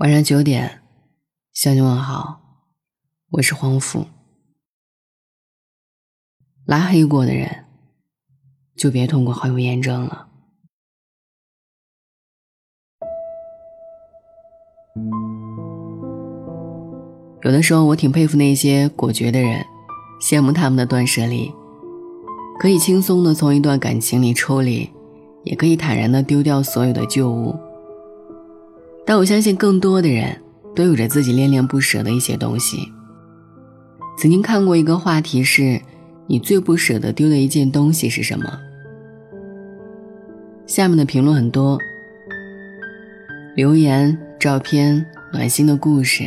晚上九点，向你问好，我是黄甫。拉黑过的人，就别通过好友验证了。有的时候，我挺佩服那些果决的人，羡慕他们的断舍离，可以轻松的从一段感情里抽离，也可以坦然的丢掉所有的旧物。但我相信，更多的人都有着自己恋恋不舍的一些东西。曾经看过一个话题是：你最不舍得丢的一件东西是什么？下面的评论很多，留言、照片、暖心的故事，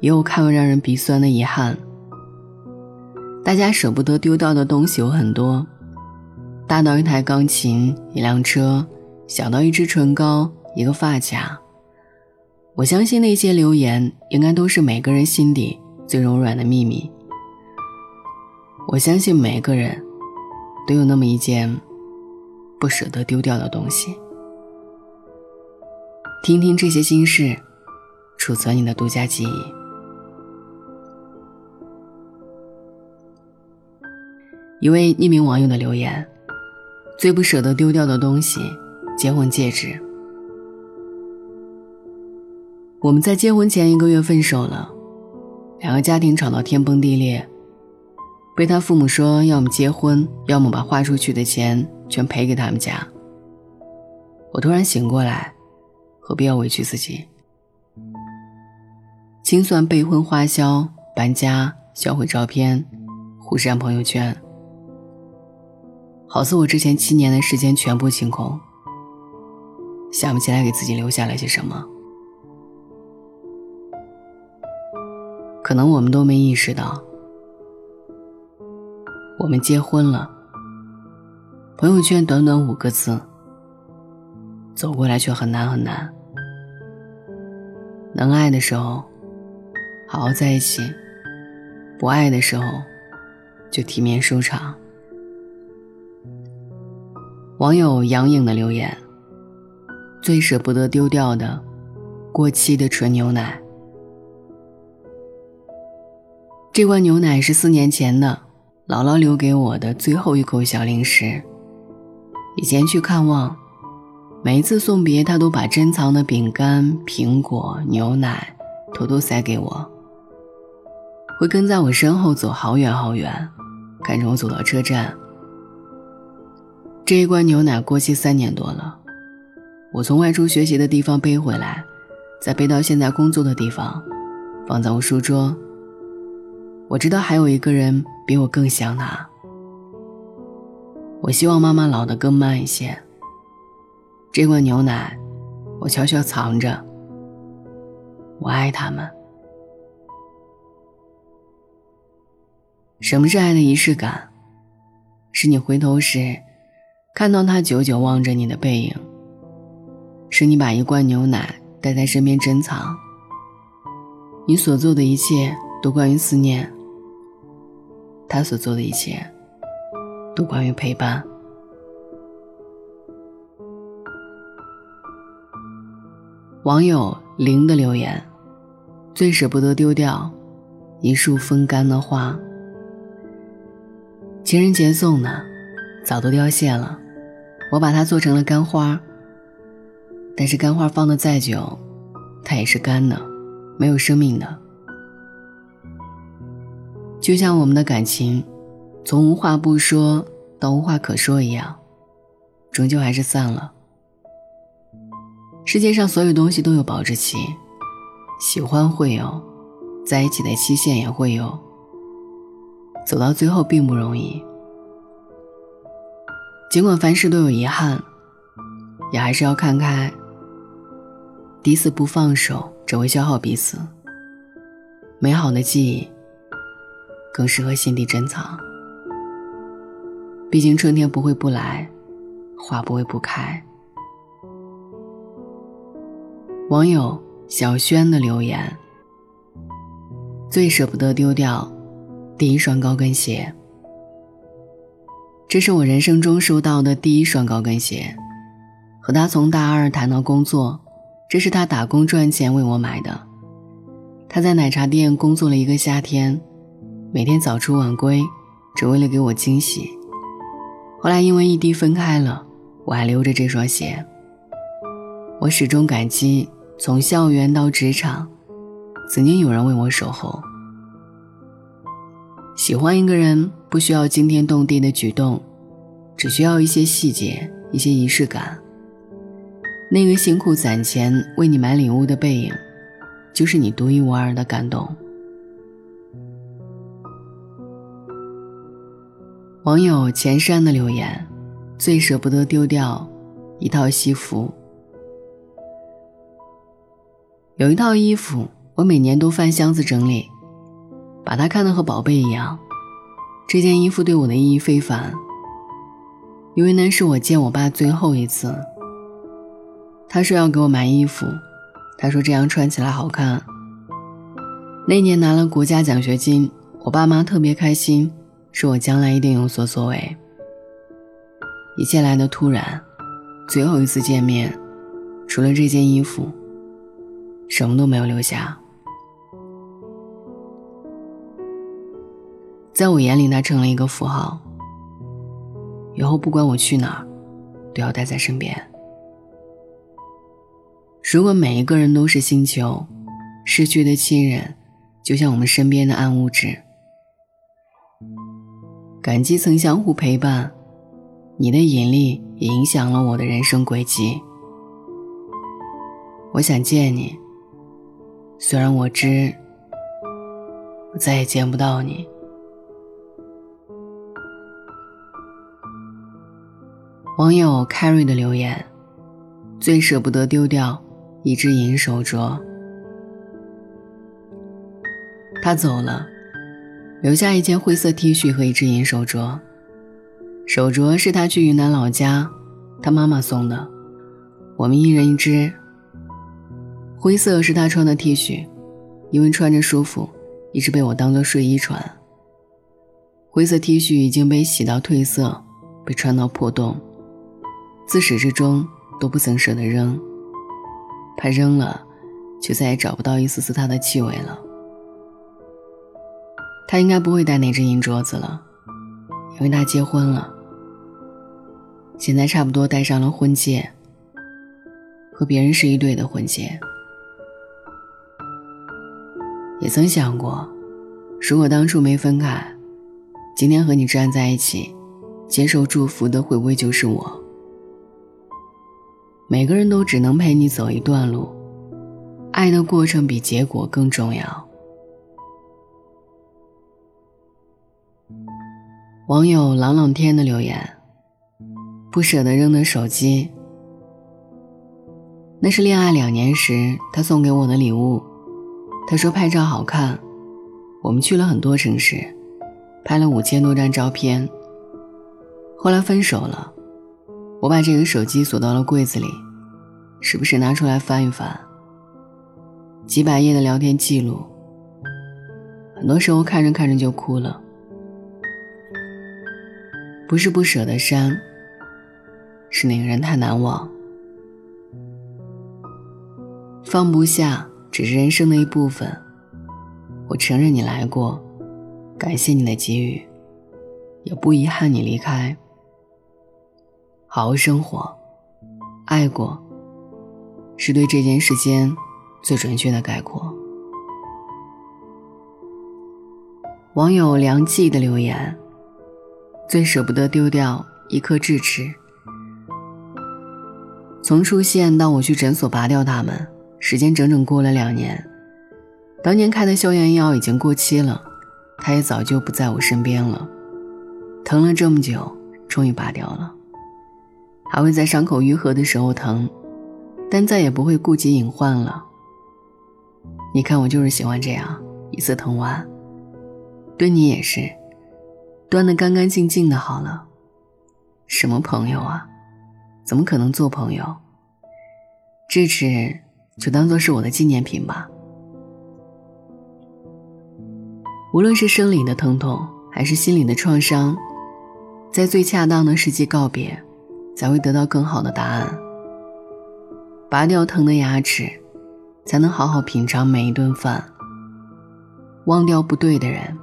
也有看完让人鼻酸的遗憾。大家舍不得丢掉的东西有很多，大到一台钢琴、一辆车，小到一支唇膏、一个发卡。我相信那些留言应该都是每个人心底最柔软的秘密。我相信每个人都有那么一件不舍得丢掉的东西。听听这些心事，储存你的独家记忆。一位匿名网友的留言：最不舍得丢掉的东西，结婚戒指。我们在结婚前一个月分手了，两个家庭吵到天崩地裂，被他父母说要么结婚，要么把花出去的钱全赔给他们家。我突然醒过来，何必要委屈自己？清算备婚花销，搬家，销毁照片，互删朋友圈，好似我之前七年的时间全部清空，想不起来给自己留下了些什么。可能我们都没意识到，我们结婚了。朋友圈短短五个字，走过来却很难很难。能爱的时候，好好在一起；不爱的时候，就体面收场。网友杨颖的留言：最舍不得丢掉的，过期的纯牛奶。这罐牛奶是四年前的，姥姥留给我的最后一口小零食。以前去看望，每一次送别，她都把珍藏的饼干、苹果、牛奶偷偷塞给我，会跟在我身后走好远好远，看着我走到车站。这一罐牛奶过期三年多了，我从外出学习的地方背回来，再背到现在工作的地方，放在我书桌。我知道还有一个人比我更想他。我希望妈妈老得更慢一些。这罐牛奶，我悄悄藏着。我爱他们。什么是爱的仪式感？是你回头时，看到他久久望着你的背影。是你把一罐牛奶带在身边珍藏。你所做的一切都关于思念。他所做的一切，都关于陪伴。网友零的留言：最舍不得丢掉一束风干的花。情人节送的，早都凋谢了，我把它做成了干花。但是干花放的再久，它也是干的，没有生命的。就像我们的感情，从无话不说到无话可说一样，终究还是散了。世界上所有东西都有保质期，喜欢会有，在一起的期限也会有。走到最后并不容易，尽管凡事都有遗憾，也还是要看开。彼此不放手，只会消耗彼此。美好的记忆。更适合心底珍藏。毕竟春天不会不来，花不会不开。网友小轩的留言：最舍不得丢掉第一双高跟鞋。这是我人生中收到的第一双高跟鞋，和他从大二谈到工作，这是他打工赚钱为我买的。他在奶茶店工作了一个夏天，每天早出晚归，只为了给我惊喜。后来因为异地分开了，我还留着这双鞋。我始终感激，从校园到职场，曾经有人为我守候。喜欢一个人不需要惊天动地的举动，只需要一些细节，一些仪式感。那个辛苦攒钱为你买礼物的背影，就是你独一无二的感动。网友钱山的留言：最舍不得丢掉一套西服。有一套衣服，我每年都翻箱子整理。把它看得和宝贝一样，这件衣服对我的意义非凡，因为那是我见我爸最后一次。他说要给我买衣服，他说这样穿起来好看。那年拿了国家奖学金，我爸妈特别开心，是我将来一定有所作为。一切来的突然，最后一次见面，除了这件衣服，什么都没有留下。在我眼里，他成了一个符号。以后不管我去哪儿，都要带在身边。如果每一个人都是星球，失去的亲人就像我们身边的暗物质。感激曾相互陪伴，你的引力也影响了我的人生轨迹。我想见你，虽然我知我再也见不到你。网友 Carry 的留言：最舍不得丢掉一只银手镯。他走了，留下一件灰色 T 恤和一只银手镯。手镯是他去云南老家，他妈妈送的，我们一人一只。灰色是他穿的 T 恤，因为穿着舒服，一直被我当做睡衣穿。灰色 T 恤已经被洗到褪色，被穿到破洞。自始至终都不曾舍得扔，怕扔了，就再也找不到一丝丝他的气味了。他应该不会戴那只银镯子了，因为他结婚了。现在差不多戴上了婚戒，和别人是一对的婚戒。也曾想过，如果当初没分开，今天和你站在一起，接受祝福的会不会就是我？每个人都只能陪你走一段路，爱的过程比结果更重要。网友朗朗天的留言：不舍得扔的手机，那是恋爱两年时他送给我的礼物。他说拍照好看，我们去了很多城市，拍了五千多张照片。后来分手了。我把这个手机锁到了柜子里，时不时拿出来翻一翻。几百页的聊天记录，很多时候看着看着就哭了。不是不舍得删，是那个人太难忘。放不下只是人生的一部分。我承认你来过，感谢你的给予，也不遗憾你离开。好好生活，爱过，是对这件事间最准确的概括。网友梁记的留言：最舍不得丢掉一颗智齿。从出现到我去诊所拔掉它们，时间整整过了两年。当年开的消炎药已经过期了，它也早就不在我身边了。疼了这么久，终于拔掉了。还会在伤口愈合的时候疼，但再也不会顾及隐患了。你看，我就是喜欢这样，一次疼完。对你也是，端得干干净净的好了。什么朋友啊？怎么可能做朋友？智齿就当做是我的纪念品吧。无论是生理的疼痛，还是心理的创伤，在最恰当的时机告别。才会得到更好的答案。拔掉疼的牙齿，才能好好品尝每一顿饭。忘掉不对的人，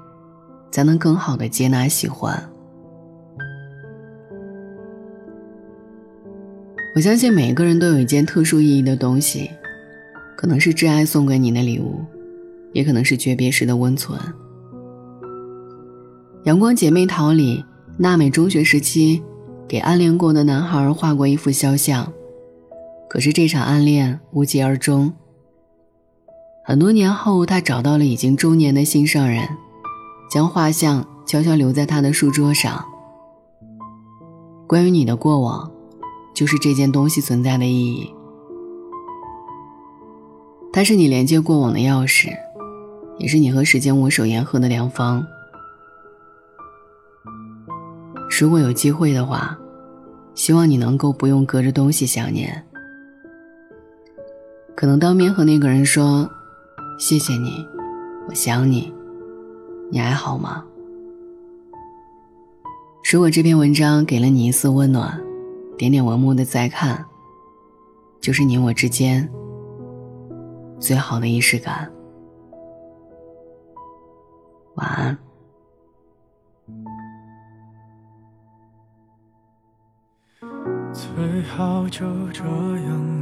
才能更好的接纳喜欢。我相信每个人都有一件特殊意义的东西，可能是挚爱送给你的礼物，也可能是诀别时的温存。《阳光姐妹淘》里，娜美中学时期给暗恋过的男孩画过一幅肖像。可是这场暗恋无疾而终。很多年后，他找到了已经中年的心上人，将画像悄悄留在他的书桌上。关于你的过往，就是这件东西存在的意义。它是你连接过往的钥匙，也是你和时间握手言和的良方。如果有机会的话，希望你能够不用隔着东西想念。可能当面和那个人说：“谢谢你，我想你，你还好吗？”如果这篇文章给了你一丝温暖，点点文末的再看，就是你我之间最好的仪式感。晚安。最好就这样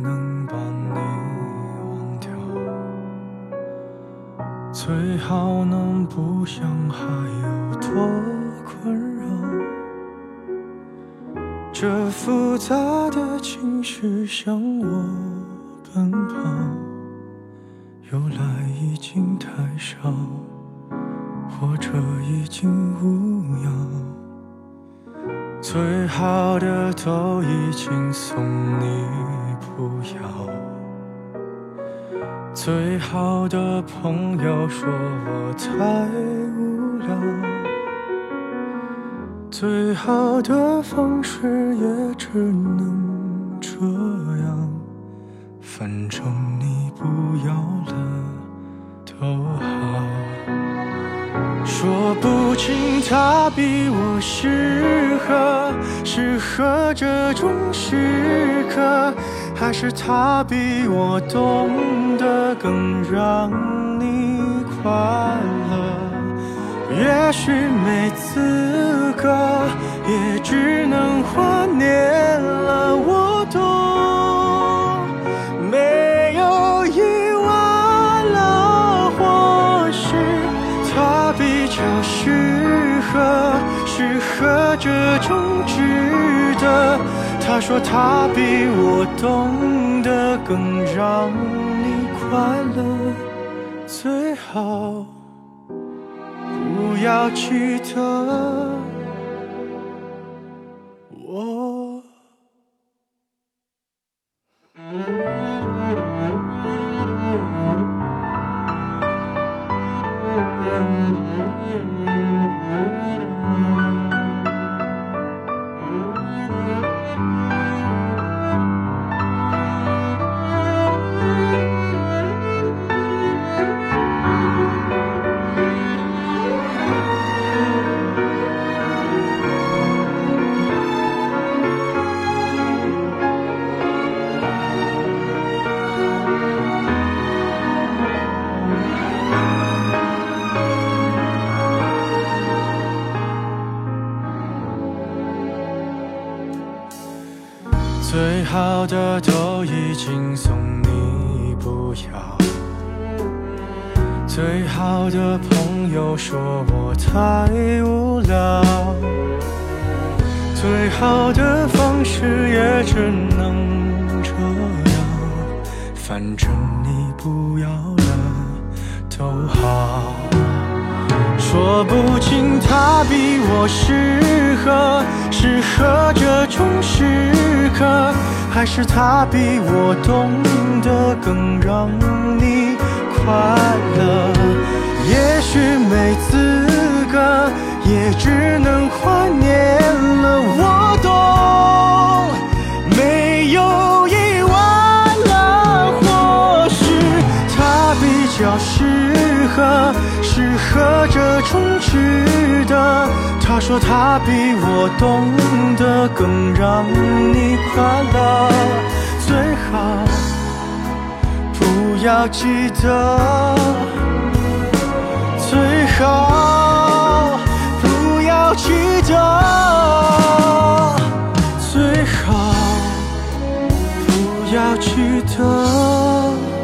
最好能不想还有多困扰，这复杂的情绪向我奔跑，由来已经太少，或者已经无恙，最好的都已经送你，不要。最好的朋友说我太无聊，最好的方式也只能这样，反正你不要了都好。说不清他比我适合，适合这种时刻。还是他比我懂的更让你快乐，也许没资格，也只能怀念了。我懂，没有意外了，或许他比较适合，适合这种值得。他说他比我懂得更让快乐，最好不要记得最好的都已经送你，不要。最好的朋友说我太无聊，最好的方式也只能这样。反正你不要了都好。说不清他比我适合，适合这种时刻，还是他比我懂得更让你快乐。也许没资格，也只能怀念了。我懂，没有意外了，或许他比较适合。适合这种值得。他说他比我懂得更让你快乐，最好。不要记得，最好不要记得，最好不要记得。